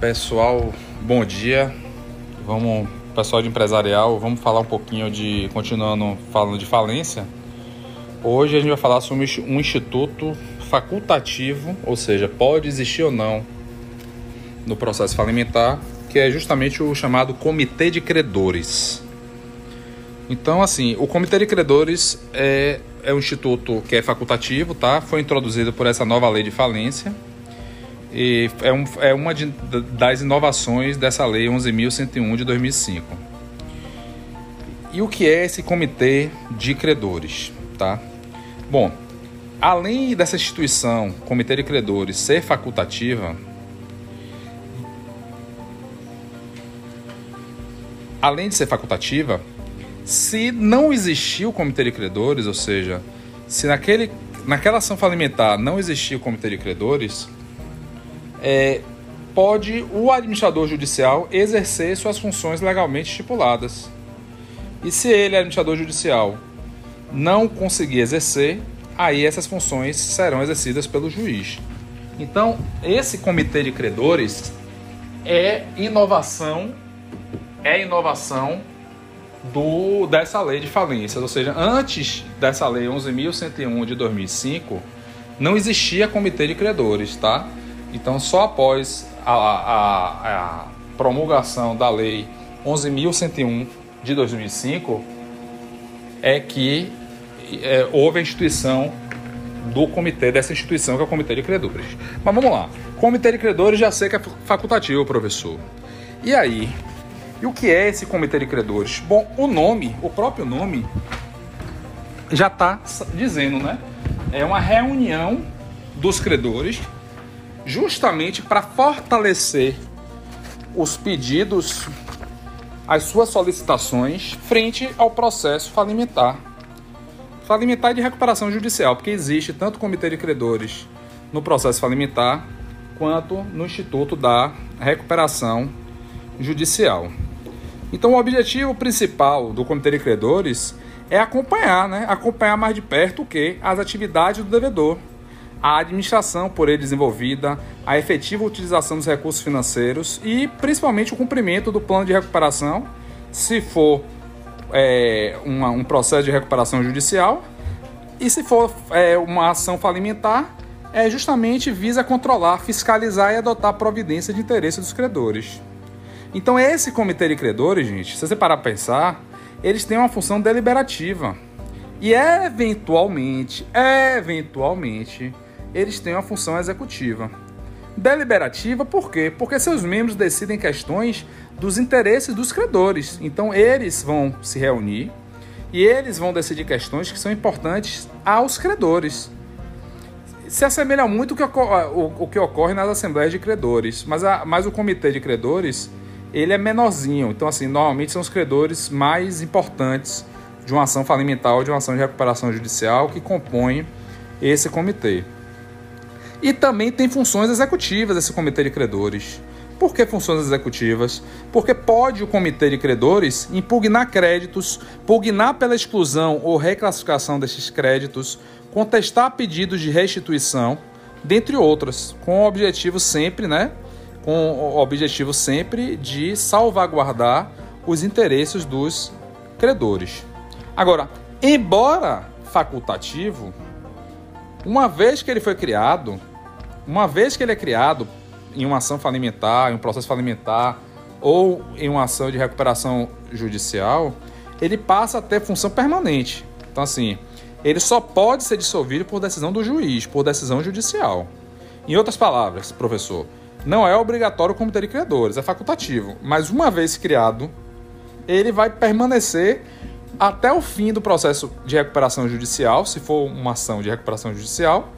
Pessoal, bom dia. Vamos, pessoal de empresarial, vamos falar um pouquinho de continuando falando de falência. Hoje a gente vai falar sobre um instituto facultativo, ou seja, pode existir ou não no processo falimentar, que é justamente o chamado Comitê de Credores. Então, assim, o Comitê de Credores é, é um instituto que é facultativo, tá? Foi introduzido por essa nova lei de falência e é, um, é uma de, das inovações dessa lei 11.101 de 2005. E o que é esse comitê de credores, tá? Bom, além dessa instituição, comitê de credores, ser facultativa, além de ser facultativa, se não existir o comitê de credores, ou seja, se naquele, naquela ação falimentar não existir o comitê de credores, é, pode o administrador judicial exercer suas funções legalmente estipuladas. E se ele, administrador judicial, não conseguir exercer, aí essas funções serão exercidas pelo juiz. Então, esse comitê de credores é inovação, é inovação do dessa lei de falências, ou seja, antes dessa lei 11.101 de 2005, não existia comitê de credores, tá? Então, só após a, a, a promulgação da Lei 11.101 de 2005 é que é, houve a instituição do comitê, dessa instituição que é o Comitê de Credores. Mas vamos lá. Comitê de Credores já sei que é facultativo, professor. E aí? E o que é esse Comitê de Credores? Bom, o nome, o próprio nome, já está dizendo, né? É uma reunião dos credores justamente para fortalecer os pedidos, as suas solicitações frente ao processo falimentar. Falimentar e de recuperação judicial, porque existe tanto o comitê de credores no processo falimentar quanto no Instituto da Recuperação Judicial. Então, o objetivo principal do comitê de credores é acompanhar, né? Acompanhar mais de perto o que? As atividades do devedor a administração por ele desenvolvida, a efetiva utilização dos recursos financeiros e principalmente o cumprimento do plano de recuperação, se for é, uma, um processo de recuperação judicial, e se for é, uma ação falimentar, é justamente visa controlar, fiscalizar e adotar providência de interesse dos credores. Então esse comitê de credores, gente, se você parar para pensar, eles têm uma função deliberativa. E eventualmente, eventualmente, eles têm uma função executiva. Deliberativa por quê? Porque seus membros decidem questões dos interesses dos credores. Então eles vão se reunir e eles vão decidir questões que são importantes aos credores. Se assemelha muito o que, ocorre, nas assembleias de credores, mas, a, mas o comitê de credores ele é menorzinho. Então, assim, normalmente são os credores mais importantes de uma ação falimentar ou de uma ação de recuperação judicial que compõem esse comitê. E também tem funções executivas esse comitê de credores. Por que funções executivas? Porque pode o comitê de credores impugnar créditos, pugnar pela exclusão ou reclassificação desses créditos, contestar pedidos de restituição, dentre outras, com o objetivo sempre, né? Com o objetivo sempre de salvaguardar os interesses dos credores. Agora, embora facultativo, uma vez que ele foi criado, uma vez que ele é criado em uma ação falimentar, em um processo falimentar ou em uma ação de recuperação judicial, ele passa a ter função permanente. Então, assim, ele só pode ser dissolvido por decisão do juiz, por decisão judicial. Em outras palavras, professor, não é obrigatório o comitê de criadores, é facultativo. Mas uma vez criado, ele vai permanecer até o fim do processo de recuperação judicial, se for uma ação de recuperação judicial,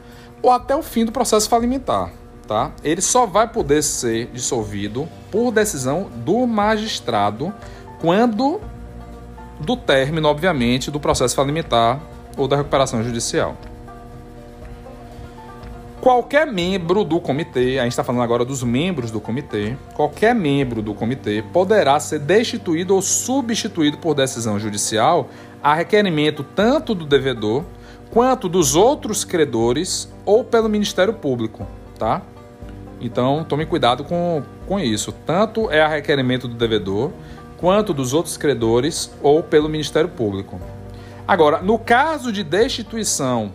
ou até o fim do processo falimentar. Tá? Ele só vai poder ser dissolvido por decisão do magistrado quando do término, obviamente, do processo falimentar ou da recuperação judicial. Qualquer membro do comitê, a gente está falando agora dos membros do comitê, qualquer membro do comitê poderá ser destituído ou substituído por decisão judicial a requerimento tanto do devedor quanto dos outros credores ou pelo Ministério Público, tá? Então, tome cuidado com, com isso. Tanto é a requerimento do devedor, quanto dos outros credores ou pelo Ministério Público. Agora, no caso de destituição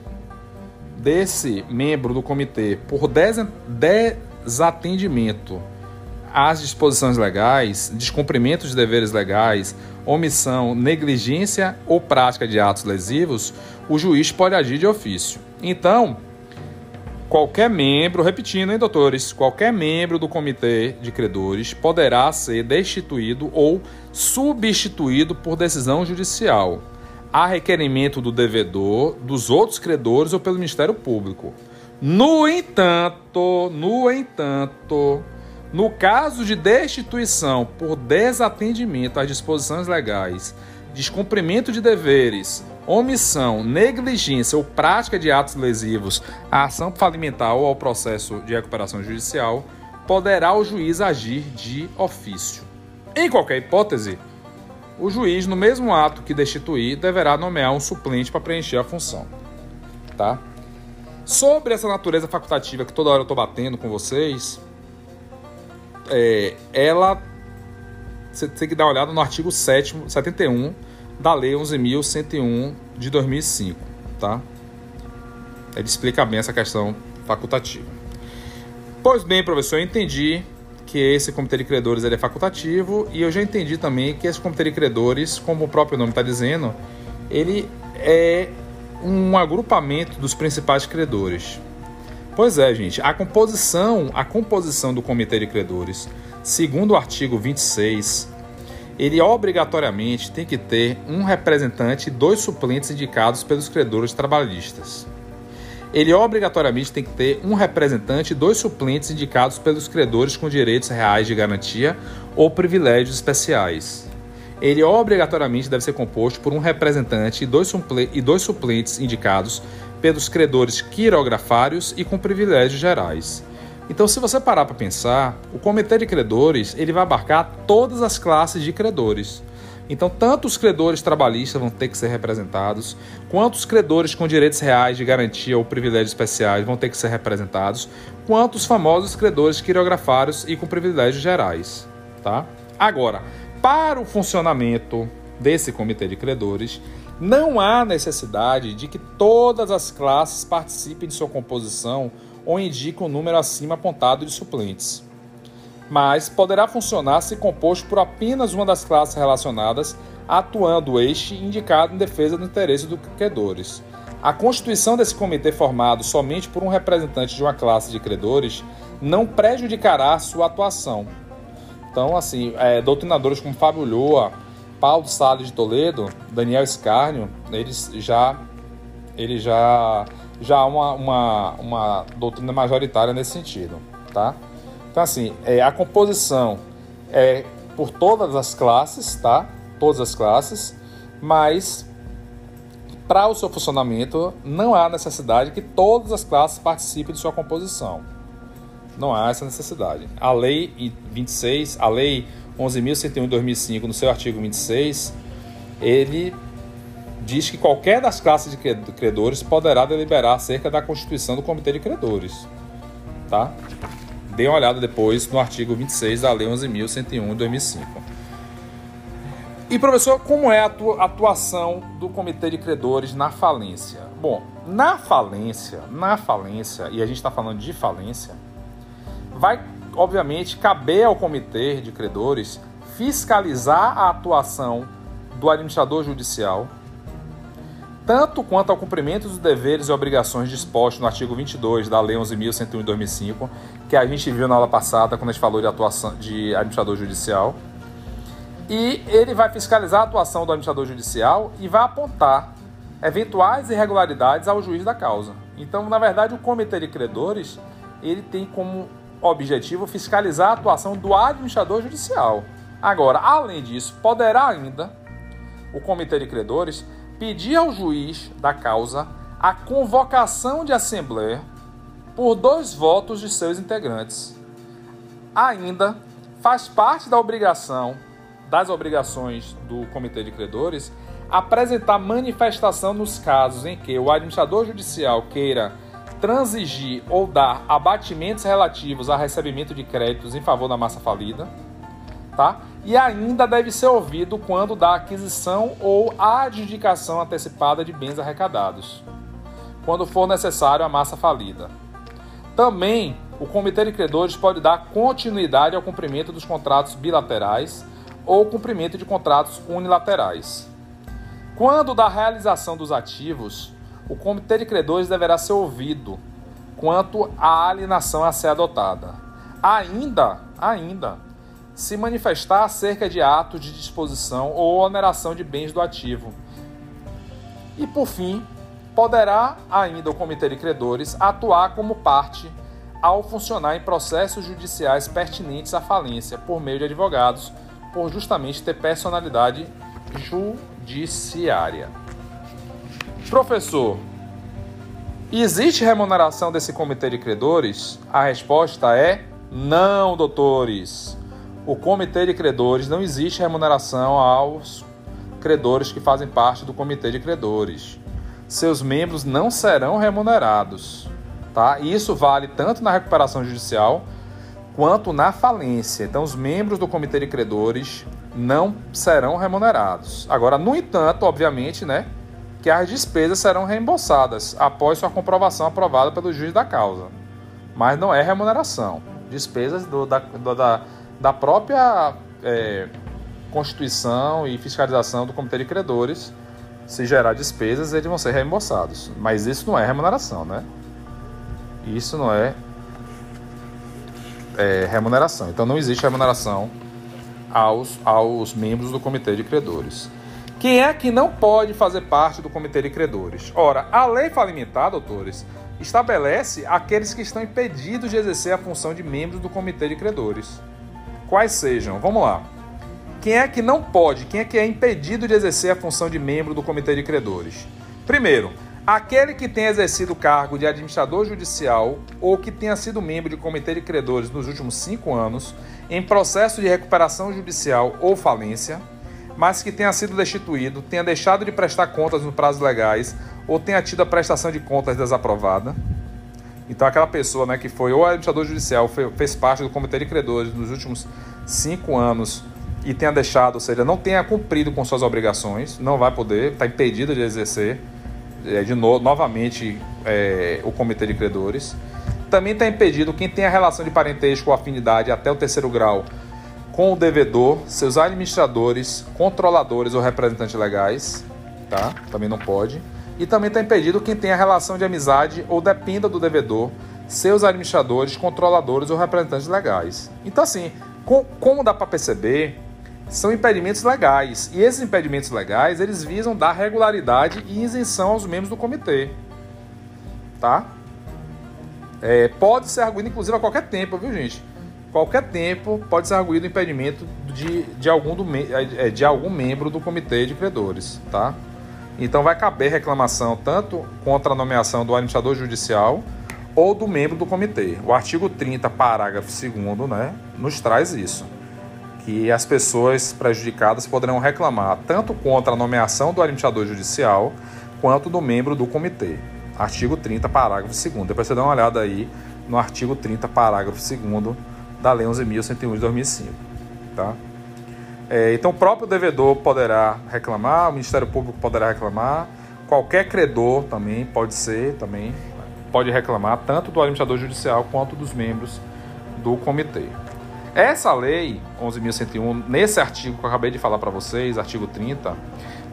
desse membro do comitê por desatendimento às disposições legais, descumprimento de deveres legais, omissão, negligência ou prática de atos lesivos, o juiz pode agir de ofício. Então, Qualquer membro, repetindo, hein, doutores? Qualquer membro do comitê de credores poderá ser destituído ou substituído por decisão judicial, a requerimento do devedor, dos outros credores ou pelo Ministério Público. No entanto, no entanto, no caso de destituição por desatendimento às disposições legais, descumprimento de deveres, omissão, negligência ou prática de atos lesivos à ação falimentar ou ao processo de recuperação judicial, poderá o juiz agir de ofício. Em qualquer hipótese, o juiz, no mesmo ato que destituir, deverá nomear um suplente para preencher a função. Tá? Sobre essa natureza facultativa que toda hora eu estou batendo com vocês, é, ela você tem que dar uma olhada no artigo 7 71 da Lei 11.101 de 2005, tá? Ele explica bem essa questão facultativa. Pois bem, professor, eu entendi que esse comitê de credores ele é facultativo e eu já entendi também que esse comitê de credores, como o próprio nome está dizendo, ele é um agrupamento dos principais credores. Pois é, gente, a composição, a composição do comitê de credores, segundo o artigo 26 ele obrigatoriamente tem que ter um representante e dois suplentes indicados pelos credores trabalhistas. Ele obrigatoriamente tem que ter um representante e dois suplentes indicados pelos credores com direitos reais de garantia ou privilégios especiais. Ele obrigatoriamente deve ser composto por um representante e dois, suplentes indicados pelos credores quirografários e com privilégios gerais. Então, se você parar para pensar, o comitê de credores ele vai abarcar todas as classes de credores. Então, tanto os credores trabalhistas vão ter que ser representados, quanto os credores com direitos reais de garantia ou privilégios especiais vão ter que ser representados, quanto os famosos credores quirografários e com privilégios gerais. Tá? Agora, para o funcionamento desse comitê de credores, não há necessidade de que todas as classes participem de sua composição ou indica um número acima apontado de suplentes. Mas poderá funcionar se composto por apenas uma das classes relacionadas, atuando este indicado em defesa do interesse dos credores. A constituição desse comitê formado somente por um representante de uma classe de credores não prejudicará sua atuação. Então, assim, é, doutrinadores como Fábio Lhoa, Paulo Salles de Toledo, Daniel Escárnio, eles já, eles já já há uma, uma, uma doutrina majoritária nesse sentido, tá? Então, assim, é, a composição é por todas as classes, tá? Todas as classes, mas para o seu funcionamento não há necessidade que todas as classes participem de sua composição. Não há essa necessidade. A lei 26, a lei 11.101 de 2005, no seu artigo 26, ele diz que qualquer das classes de credores poderá deliberar acerca da constituição do Comitê de Credores. Tá? Dê uma olhada depois no artigo 26 da Lei 11.101 de 2005. E, professor, como é a atuação do Comitê de Credores na falência? Bom, na falência, na falência, e a gente está falando de falência, vai, obviamente, caber ao Comitê de Credores fiscalizar a atuação do administrador judicial tanto quanto ao cumprimento dos deveres e obrigações dispostos no artigo 22 da Lei 11.101 de 2005, que a gente viu na aula passada quando a gente falou de atuação de administrador judicial. E ele vai fiscalizar a atuação do administrador judicial e vai apontar eventuais irregularidades ao juiz da causa. Então, na verdade, o comitê de credores ele tem como objetivo fiscalizar a atuação do administrador judicial. Agora, além disso, poderá ainda o comitê de credores pedir ao juiz da causa a convocação de assembleia por dois votos de seus integrantes. Ainda faz parte da obrigação das obrigações do comitê de credores apresentar manifestação nos casos em que o administrador judicial queira transigir ou dar abatimentos relativos a recebimento de créditos em favor da massa falida, tá? E ainda deve ser ouvido quando da aquisição ou adjudicação antecipada de bens arrecadados, quando for necessário a massa falida. Também o Comitê de Credores pode dar continuidade ao cumprimento dos contratos bilaterais ou cumprimento de contratos unilaterais. Quando da realização dos ativos, o Comitê de Credores deverá ser ouvido quanto à alienação a ser adotada. Ainda, ainda, se manifestar acerca de atos de disposição ou oneração de bens do ativo. E por fim, poderá ainda o Comitê de Credores atuar como parte ao funcionar em processos judiciais pertinentes à falência por meio de advogados por justamente ter personalidade judiciária. Professor, existe remuneração desse comitê de credores? A resposta é não, doutores. O comitê de credores não existe remuneração aos credores que fazem parte do comitê de credores. Seus membros não serão remunerados, tá? Isso vale tanto na recuperação judicial quanto na falência. Então, os membros do comitê de credores não serão remunerados. Agora, no entanto, obviamente, né, que as despesas serão reembolsadas após sua comprovação aprovada pelo juiz da causa. Mas não é remuneração. Despesas do, da, do, da, da própria é, constituição e fiscalização do comitê de credores. Se gerar despesas, eles vão ser reembolsados. Mas isso não é remuneração, né? Isso não é é, remuneração. Então não existe remuneração aos, aos membros do comitê de credores. Quem é que não pode fazer parte do comitê de credores? Ora, a lei falimentar, doutores, estabelece aqueles que estão impedidos de exercer a função de membros do comitê de credores. Quais sejam? Vamos lá. Quem é que não pode? Quem é que é impedido de exercer a função de membro do comitê de credores? Primeiro, Aquele que tenha exercido o cargo de administrador judicial ou que tenha sido membro de comitê de credores nos últimos cinco anos, em processo de recuperação judicial ou falência, mas que tenha sido destituído, tenha deixado de prestar contas nos prazos legais ou tenha tido a prestação de contas desaprovada. Então, aquela pessoa né, que foi ou administrador judicial, fez parte do comitê de credores nos últimos cinco anos e tenha deixado, ou seja, não tenha cumprido com suas obrigações, não vai poder, está impedido de exercer é, de novo, novamente é, o comitê de credores. Também está impedido quem tem a relação de parentesco ou afinidade até o terceiro grau com o devedor, seus administradores, controladores ou representantes legais, tá? Também não pode. E também está impedido quem tem a relação de amizade ou dependa do devedor, seus administradores, controladores ou representantes legais. Então, assim, com, como dá para perceber, são impedimentos legais. E esses impedimentos legais, eles visam dar regularidade e isenção aos membros do comitê. Tá? É, pode ser arguído, inclusive, a qualquer tempo, viu, gente? Qualquer tempo pode ser arguído o impedimento de, de, algum do, é, de algum membro do comitê de credores, tá? Então vai caber reclamação tanto contra a nomeação do administrador judicial ou do membro do comitê. O artigo 30, parágrafo 2 né, nos traz isso que as pessoas prejudicadas poderão reclamar tanto contra a nomeação do administrador judicial quanto do membro do comitê. Artigo 30, parágrafo 2 Depois você dá uma olhada aí no artigo 30, parágrafo 2 da Lei 11.101 de 2005. Tá? É, então, o próprio devedor poderá reclamar, o Ministério Público poderá reclamar, qualquer credor também pode ser, também pode reclamar, tanto do administrador judicial quanto dos membros do comitê. Essa lei 11.101, nesse artigo que eu acabei de falar para vocês, artigo 30,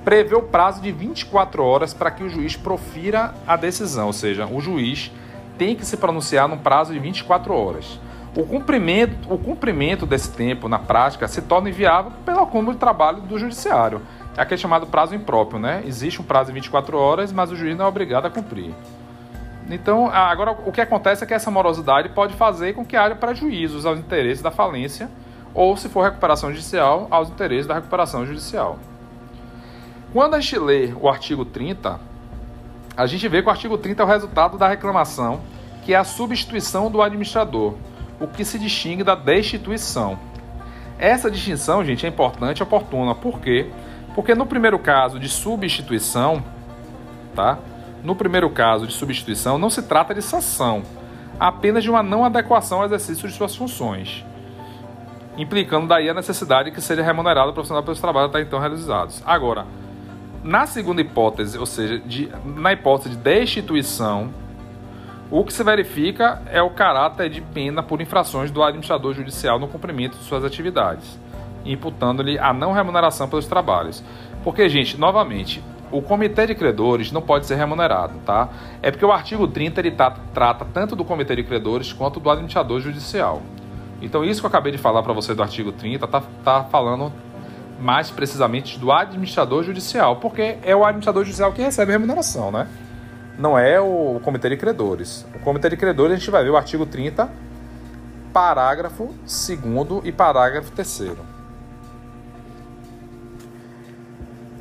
prevê o prazo de 24 horas para que o juiz profira a decisão, ou seja, o juiz tem que se pronunciar num prazo de 24 horas. O cumprimento, o cumprimento desse tempo na prática se torna inviável pelo acúmulo de trabalho do judiciário. É aquele chamado prazo impróprio, né? Existe um prazo de 24 horas, mas o juiz não é obrigado a cumprir. Então, agora o que acontece é que essa morosidade pode fazer com que haja prejuízos aos interesses da falência ou, se for recuperação judicial, aos interesses da recuperação judicial. Quando a gente lê o artigo 30, a gente vê que o artigo 30 é o resultado da reclamação, que é a substituição do administrador, o que se distingue da destituição. Essa distinção, gente, é importante e oportuna. Por quê? Porque no primeiro caso de substituição, tá? no primeiro caso de substituição, não se trata de sanção, apenas de uma não adequação ao exercício de suas funções, implicando daí a necessidade que seja remunerado o profissional pelos trabalhos até então realizados. Agora, na segunda hipótese, ou seja, de, na hipótese de destituição, o que se verifica é o caráter de pena por infrações do administrador judicial no cumprimento de suas atividades, imputando-lhe a não remuneração pelos trabalhos. Porque, gente, novamente, o comitê de credores não pode ser remunerado, tá? É porque o artigo 30 ele tá, trata tanto do comitê de credores quanto do administrador judicial. Então, isso que eu acabei de falar para você do artigo 30 tá, tá falando mais precisamente do administrador judicial, porque é o administrador judicial que recebe a remuneração, né? Não é o comitê de credores. O comitê de credores a gente vai ver o artigo 30, parágrafo 2 e parágrafo 3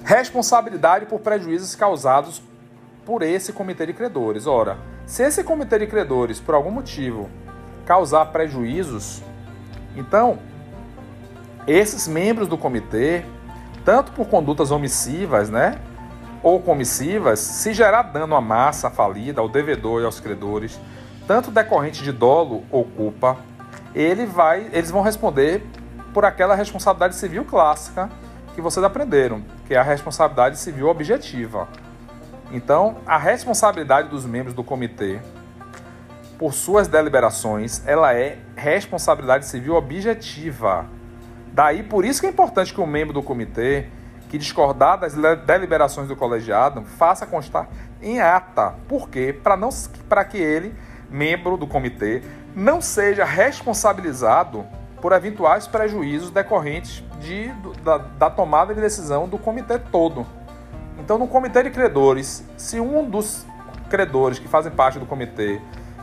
Responsabilidade por prejuízos causados por esse comitê de credores. Ora, se esse comitê de credores, por algum motivo, causar prejuízos, então esses membros do comitê, tanto por condutas omissivas, né, ou comissivas, se gerar dano à massa falida, ao devedor e aos credores, tanto decorrente de dolo ou culpa, ele vai, eles vão responder por aquela responsabilidade civil clássica que vocês aprenderam, que é a responsabilidade civil objetiva. Então, a responsabilidade dos membros do comitê por suas deliberações, ela é responsabilidade civil objetiva. Daí, por isso que é importante que o membro do comitê que discordar das deliberações do colegiado faça constar em ata. Por quê? Para que ele, membro do comitê, não seja responsabilizado por eventuais prejuízos decorrentes de, da, da tomada de decisão do comitê todo. Então, no comitê de credores, se um dos credores que fazem parte do comitê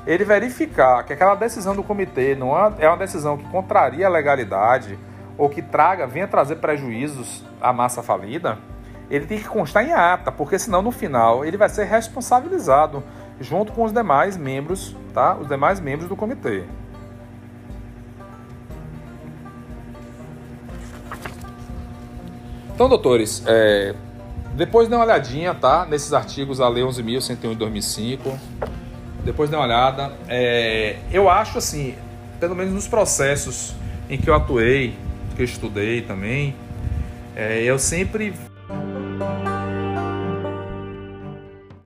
ele verificar que aquela decisão do comitê não é, é uma decisão que contraria a legalidade ou que traga, venha trazer prejuízos à massa falida, ele tem que constar em ata, porque senão no final ele vai ser responsabilizado junto com os demais membros, tá? Os demais membros do comitê. Então, doutores, é, depois dê uma olhadinha, tá? Nesses artigos, a Lei 11.101 de 2005. Depois dê uma olhada. É, eu acho assim, pelo menos nos processos em que eu atuei, que eu estudei também, é, eu sempre